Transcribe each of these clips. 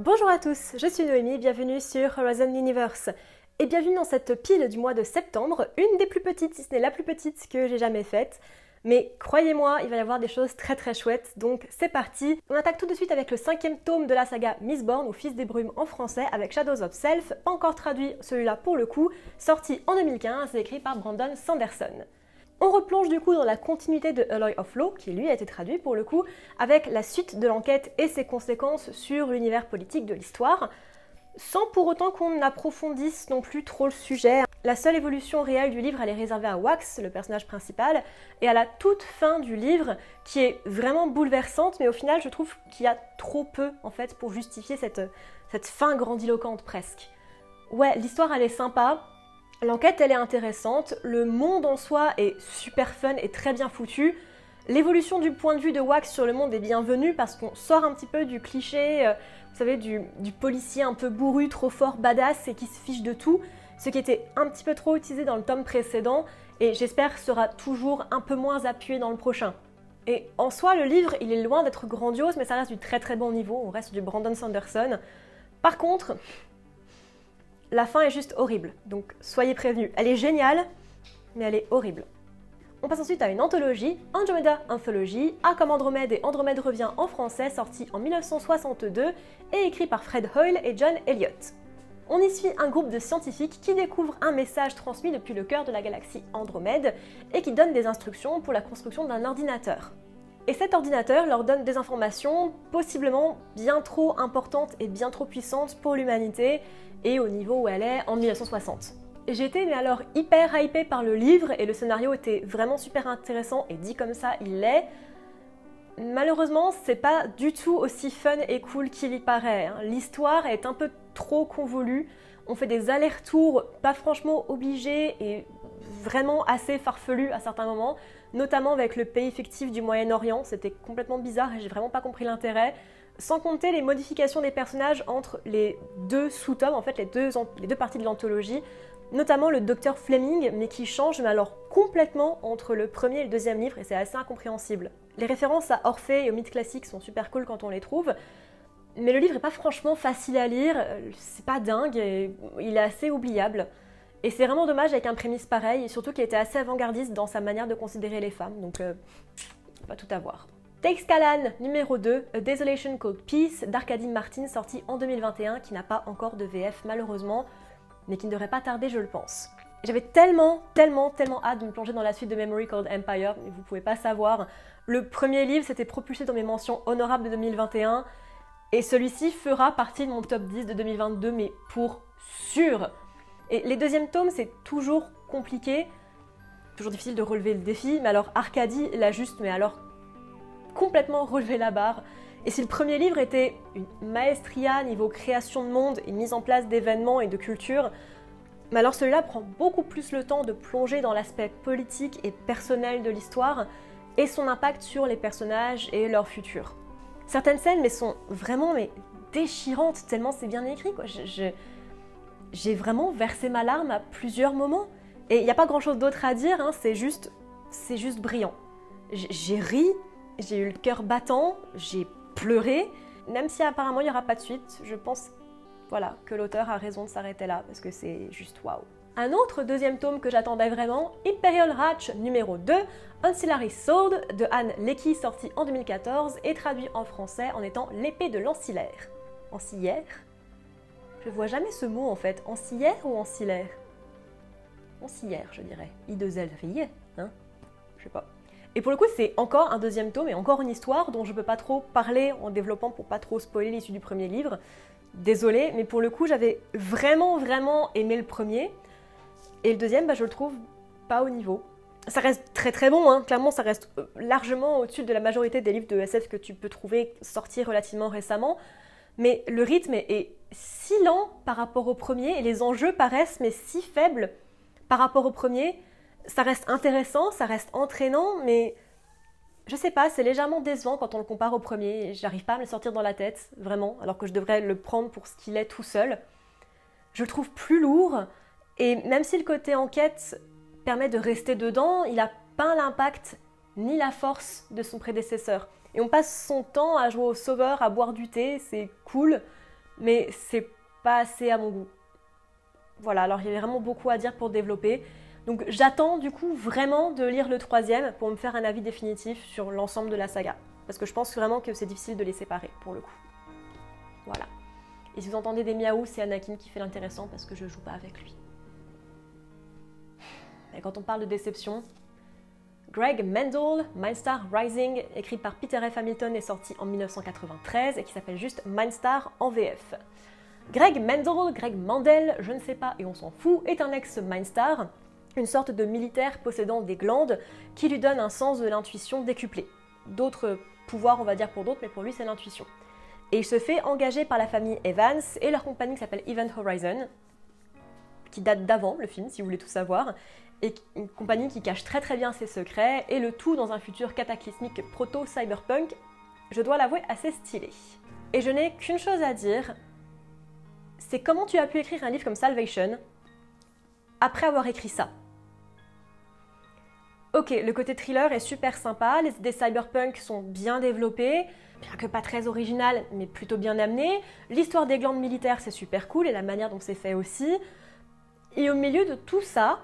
Bonjour à tous, je suis Noémie, bienvenue sur Horizon Universe. Et bienvenue dans cette pile du mois de septembre, une des plus petites, si ce n'est la plus petite que j'ai jamais faite. Mais croyez-moi, il va y avoir des choses très très chouettes, donc c'est parti. On attaque tout de suite avec le cinquième tome de la saga Mistborn ou Fils des Brumes en français avec Shadows of Self, encore traduit celui-là pour le coup, sorti en 2015 et écrit par Brandon Sanderson. On replonge du coup dans la continuité de Alloy of Law, qui lui a été traduit pour le coup, avec la suite de l'enquête et ses conséquences sur l'univers politique de l'histoire, sans pour autant qu'on approfondisse non plus trop le sujet. La seule évolution réelle du livre, elle est réservée à Wax, le personnage principal, et à la toute fin du livre, qui est vraiment bouleversante, mais au final, je trouve qu'il y a trop peu, en fait, pour justifier cette, cette fin grandiloquente presque. Ouais, l'histoire, elle est sympa, L'enquête, elle est intéressante, le monde en soi est super fun et très bien foutu. L'évolution du point de vue de Wax sur le monde est bienvenue parce qu'on sort un petit peu du cliché, euh, vous savez, du, policier un peu bourru, trop fort, badass et qui se fiche de tout, ce qui était un petit peu trop utilisé dans le tome précédent et j'espère sera toujours un peu moins appuyé dans le prochain. Et en soi, le livre, il est loin d'être grandiose, mais ça reste du très très bon niveau, on reste du Brandon Sanderson. Par contre, la fin est juste horrible, donc soyez prévenus. Elle est géniale, mais elle est horrible. On passe ensuite à une anthologie, Andromeda Anthology, A comme Andromède et Andromède revient en français, sorti en 1962 et écrit par Fred Hoyle et John Elliott. On y suit un groupe de scientifiques qui découvrent un message transmis depuis le cœur de la galaxie Andromède et qui donne des instructions pour la construction d'un ordinateur. Et cet ordinateur leur donne des informations possiblement bien trop importantes et bien trop puissantes pour l'humanité et au niveau où elle est en 1960. J'étais mais alors hyper hypée par le livre et le scénario était vraiment super intéressant et dit comme ça, il l'est. Malheureusement, c'est pas du tout aussi fun et cool qu'il y paraît. Hein. L'histoire est un peu trop convolue. On fait des allers-retours pas franchement obligés et vraiment assez farfelus à certains moments, notamment avec le pays fictif du Moyen-Orient. C'était complètement bizarre et j'ai vraiment pas compris l'intérêt sans compter les modifications des personnages entre les deux sous-tomes, en fait les deux, les deux parties de l'anthologie, notamment le docteur Fleming, mais qui change mais alors complètement entre le premier et le deuxième livre, et c'est assez incompréhensible. Les références à Orphée et aux mythes classiques sont super cool quand on les trouve, mais le livre est pas franchement facile à lire, c'est pas dingue, et il est assez oubliable. Et c'est vraiment dommage avec un prémisse pareil, surtout qu'il était assez avant-gardiste dans sa manière de considérer les femmes, donc euh, pas tout à voir. Texcalan numéro 2, A Desolation Called Peace d'Arcadie Martin, sorti en 2021, qui n'a pas encore de VF malheureusement, mais qui ne devrait pas tarder, je le pense. J'avais tellement, tellement, tellement hâte de me plonger dans la suite de Memory Called Empire, mais vous pouvez pas savoir. Le premier livre s'était propulsé dans mes mentions honorables de 2021, et celui-ci fera partie de mon top 10 de 2022, mais pour sûr. Et les deuxièmes tomes, c'est toujours compliqué, toujours difficile de relever le défi, mais alors Arcadie l'a juste, mais alors complètement relevé la barre. Et si le premier livre était une maestria niveau création de monde et mise en place d'événements et de culture, mais alors celui-là prend beaucoup plus le temps de plonger dans l'aspect politique et personnel de l'histoire et son impact sur les personnages et leur futur. Certaines scènes mais sont vraiment déchirantes tellement c'est bien écrit quoi. j'ai vraiment versé ma larme à plusieurs moments et il n'y a pas grand chose d'autre à dire, hein, c'est juste c'est juste brillant. J'ai ri, j'ai eu le cœur battant, j'ai pleuré. Même si apparemment il n'y aura pas de suite, je pense voilà, que l'auteur a raison de s'arrêter là parce que c'est juste waouh. Un autre deuxième tome que j'attendais vraiment, Imperial Ratch numéro 2, Ancillary Sword de Anne Lecky, sorti en 2014 et traduit en français en étant l'épée de l'ancillaire. Ancillaire? Je vois jamais ce mot en fait. Ancillaire ou ancillaire? Ancillaire, je dirais. I2L, ça hein? Je sais pas. Et pour le coup, c'est encore un deuxième tome et encore une histoire dont je ne peux pas trop parler en développant pour pas trop spoiler l'issue du premier livre. Désolée, mais pour le coup, j'avais vraiment, vraiment aimé le premier. Et le deuxième, bah, je le trouve pas au niveau. Ça reste très très bon, hein. clairement, ça reste euh, largement au-dessus de la majorité des livres de SF que tu peux trouver sortis relativement récemment. Mais le rythme est si lent par rapport au premier et les enjeux paraissent mais si faibles par rapport au premier ça reste intéressant, ça reste entraînant, mais je sais pas, c'est légèrement décevant quand on le compare au premier. J'arrive pas à me le sortir dans la tête, vraiment, alors que je devrais le prendre pour ce qu'il est tout seul. Je le trouve plus lourd, et même si le côté enquête permet de rester dedans, il n'a pas l'impact ni la force de son prédécesseur. Et on passe son temps à jouer au sauveur, à boire du thé, c'est cool, mais c'est pas assez à mon goût. Voilà, alors il y avait vraiment beaucoup à dire pour développer. Donc j'attends du coup vraiment de lire le troisième pour me faire un avis définitif sur l'ensemble de la saga. Parce que je pense vraiment que c'est difficile de les séparer pour le coup. Voilà. Et si vous entendez des miaou, c'est Anakin qui fait l'intéressant parce que je joue pas avec lui. Et quand on parle de déception, Greg Mendel, Mindstar Rising, écrit par Peter F. Hamilton, est sorti en 1993 et qui s'appelle juste Mindstar en VF. Greg Mendel, Greg Mandel, je ne sais pas et on s'en fout, est un ex-Mindstar, une sorte de militaire possédant des glandes qui lui donne un sens de l'intuition décuplé. D'autres pouvoirs, on va dire pour d'autres, mais pour lui c'est l'intuition. Et il se fait engager par la famille Evans et leur compagnie qui s'appelle Event Horizon, qui date d'avant le film, si vous voulez tout savoir, et une compagnie qui cache très très bien ses secrets, et le tout dans un futur cataclysmique proto-cyberpunk, je dois l'avouer, assez stylé. Et je n'ai qu'une chose à dire, c'est comment tu as pu écrire un livre comme Salvation après avoir écrit ça. Ok, le côté thriller est super sympa, les idées cyberpunk sont bien développées, bien que pas très original, mais plutôt bien amené. L'histoire des glandes militaires, c'est super cool, et la manière dont c'est fait aussi. Et au milieu de tout ça,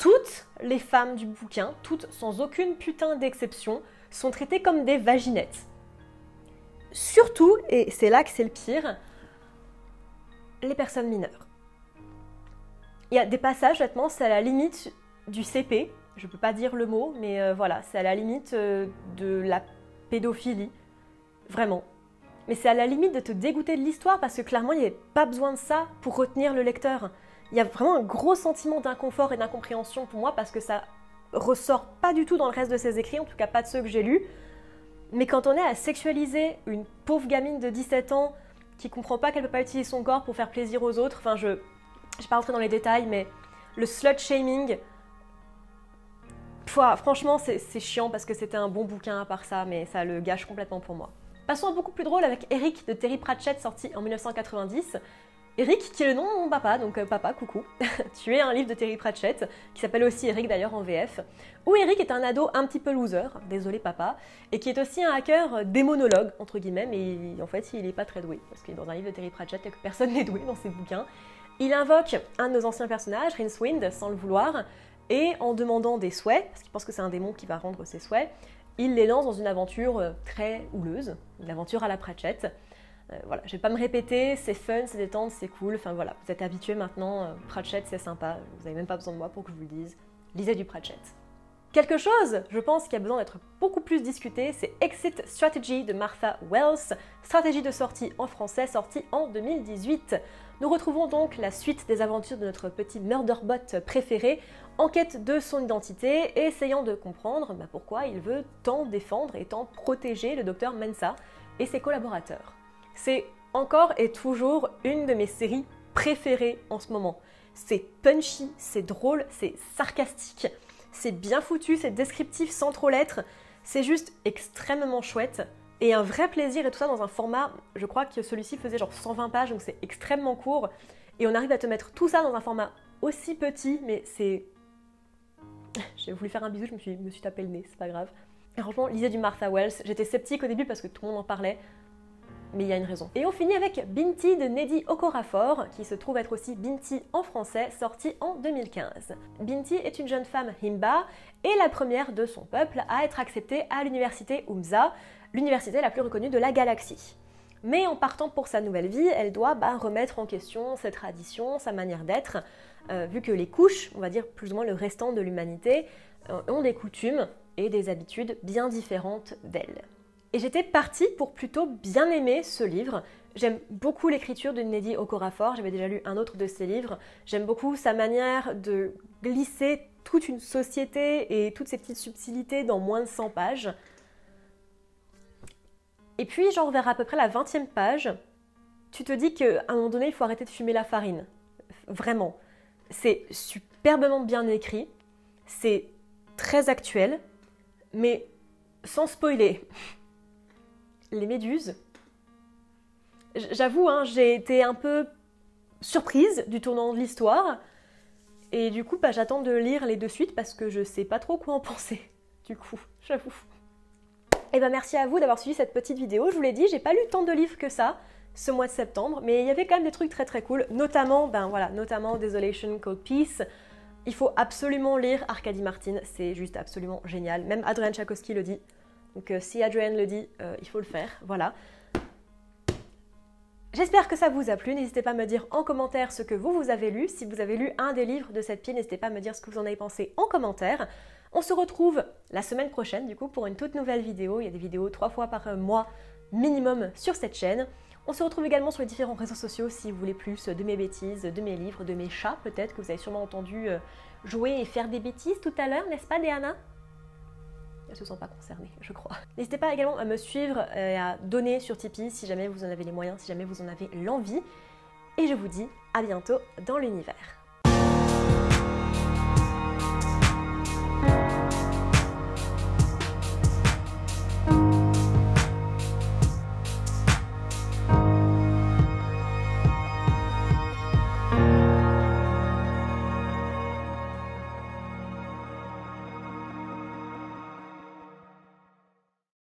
toutes les femmes du bouquin, toutes sans aucune putain d'exception, sont traitées comme des vaginettes. Surtout, et c'est là que c'est le pire, les personnes mineures. Il y a des passages, honnêtement, c'est à la limite du CP, je peux pas dire le mot, mais euh, voilà, c'est à la limite euh, de la pédophilie, vraiment. Mais c'est à la limite de te dégoûter de l'histoire parce que clairement, il n'y avait pas besoin de ça pour retenir le lecteur il y a vraiment un gros sentiment d'inconfort et d'incompréhension pour moi parce que ça ressort pas du tout dans le reste de ses écrits, en tout cas pas de ceux que j'ai lus. Mais quand on est à sexualiser une pauvre gamine de 17 ans qui comprend pas qu'elle peut pas utiliser son corps pour faire plaisir aux autres, enfin je ne vais pas rentrer dans les détails, mais le slut shaming, franchement c'est chiant parce que c'était un bon bouquin à part ça, mais ça le gâche complètement pour moi. Passons à beaucoup plus drôle avec Eric de Terry Pratchett sorti en 1990. Eric, qui est le nom de mon papa, donc euh, papa, coucou. tu es un livre de Terry Pratchett, qui s'appelle aussi Eric d'ailleurs en VF, où Eric est un ado un petit peu loser, désolé papa, et qui est aussi un hacker démonologue, entre guillemets, mais en fait il n'est pas très doué, parce qu'il est dans un livre de Terry Pratchett et que personne n'est doué dans ses bouquins. Il invoque un de nos anciens personnages, Rincewind, sans le vouloir, et en demandant des souhaits, parce qu'il pense que c'est un démon qui va rendre ses souhaits, il les lance dans une aventure euh, très houleuse, une aventure à la Pratchett. Euh, voilà, je vais pas me répéter, c'est fun, c'est détente, c'est cool. Enfin voilà, vous êtes habitués maintenant. Euh, Pratchett, c'est sympa. Vous n'avez même pas besoin de moi pour que je vous le dise. Lisez du Pratchett. Quelque chose, je pense, qui a besoin d'être beaucoup plus discuté, c'est Exit Strategy de Martha Wells, stratégie de sortie en français, sortie en 2018. Nous retrouvons donc la suite des aventures de notre petit murderbot préféré, en quête de son identité essayant de comprendre bah, pourquoi il veut tant défendre et tant protéger le docteur Mensa et ses collaborateurs. C'est encore et toujours une de mes séries préférées en ce moment. C'est punchy, c'est drôle, c'est sarcastique, c'est bien foutu, c'est descriptif sans trop l'être. C'est juste extrêmement chouette et un vrai plaisir et tout ça dans un format, je crois que celui-ci faisait genre 120 pages donc c'est extrêmement court et on arrive à te mettre tout ça dans un format aussi petit mais c'est... J'ai voulu faire un bisou, je me suis, me suis tapé le nez, c'est pas grave. Et franchement, lisez du Martha Wells. J'étais sceptique au début parce que tout le monde en parlait mais il y a une raison. Et on finit avec Binti de Neddy Okorafor, qui se trouve être aussi Binti en français, sorti en 2015. Binti est une jeune femme Himba et la première de son peuple à être acceptée à l'université Umza, l'université la plus reconnue de la galaxie. Mais en partant pour sa nouvelle vie, elle doit bah, remettre en question ses traditions, sa manière d'être, euh, vu que les couches, on va dire plus ou moins le restant de l'humanité, euh, ont des coutumes et des habitudes bien différentes d'elle. Et j'étais partie pour plutôt bien aimer ce livre. J'aime beaucoup l'écriture de Neddy Okorafor, j'avais déjà lu un autre de ses livres. J'aime beaucoup sa manière de glisser toute une société et toutes ses petites subtilités dans moins de 100 pages. Et puis, genre vers à peu près la 20e page, tu te dis qu'à un moment donné, il faut arrêter de fumer la farine. Vraiment. C'est superbement bien écrit, c'est très actuel, mais sans spoiler les méduses. J'avoue, hein, j'ai été un peu surprise du tournant de l'histoire. Et du coup, bah, j'attends de lire les deux suites parce que je sais pas trop quoi en penser. Du coup, j'avoue. Et bah merci à vous d'avoir suivi cette petite vidéo. Je vous l'ai dit, j'ai pas lu tant de livres que ça ce mois de septembre, mais il y avait quand même des trucs très très cool, notamment, ben voilà, notamment Desolation Code Peace. Il faut absolument lire Arcadie Martin, c'est juste absolument génial. Même Adrian Tchaikovsky le dit. Donc euh, si Adrian le dit, euh, il faut le faire. Voilà. J'espère que ça vous a plu. N'hésitez pas à me dire en commentaire ce que vous, vous avez lu. Si vous avez lu un des livres de cette pile, n'hésitez pas à me dire ce que vous en avez pensé en commentaire. On se retrouve la semaine prochaine, du coup, pour une toute nouvelle vidéo. Il y a des vidéos trois fois par mois minimum sur cette chaîne. On se retrouve également sur les différents réseaux sociaux si vous voulez plus de mes bêtises, de mes livres, de mes chats peut-être, que vous avez sûrement entendu euh, jouer et faire des bêtises tout à l'heure, n'est-ce pas Diana elles se sont pas concernées, je crois. N'hésitez pas également à me suivre et à donner sur Tipeee si jamais vous en avez les moyens, si jamais vous en avez l'envie. Et je vous dis à bientôt dans l'univers.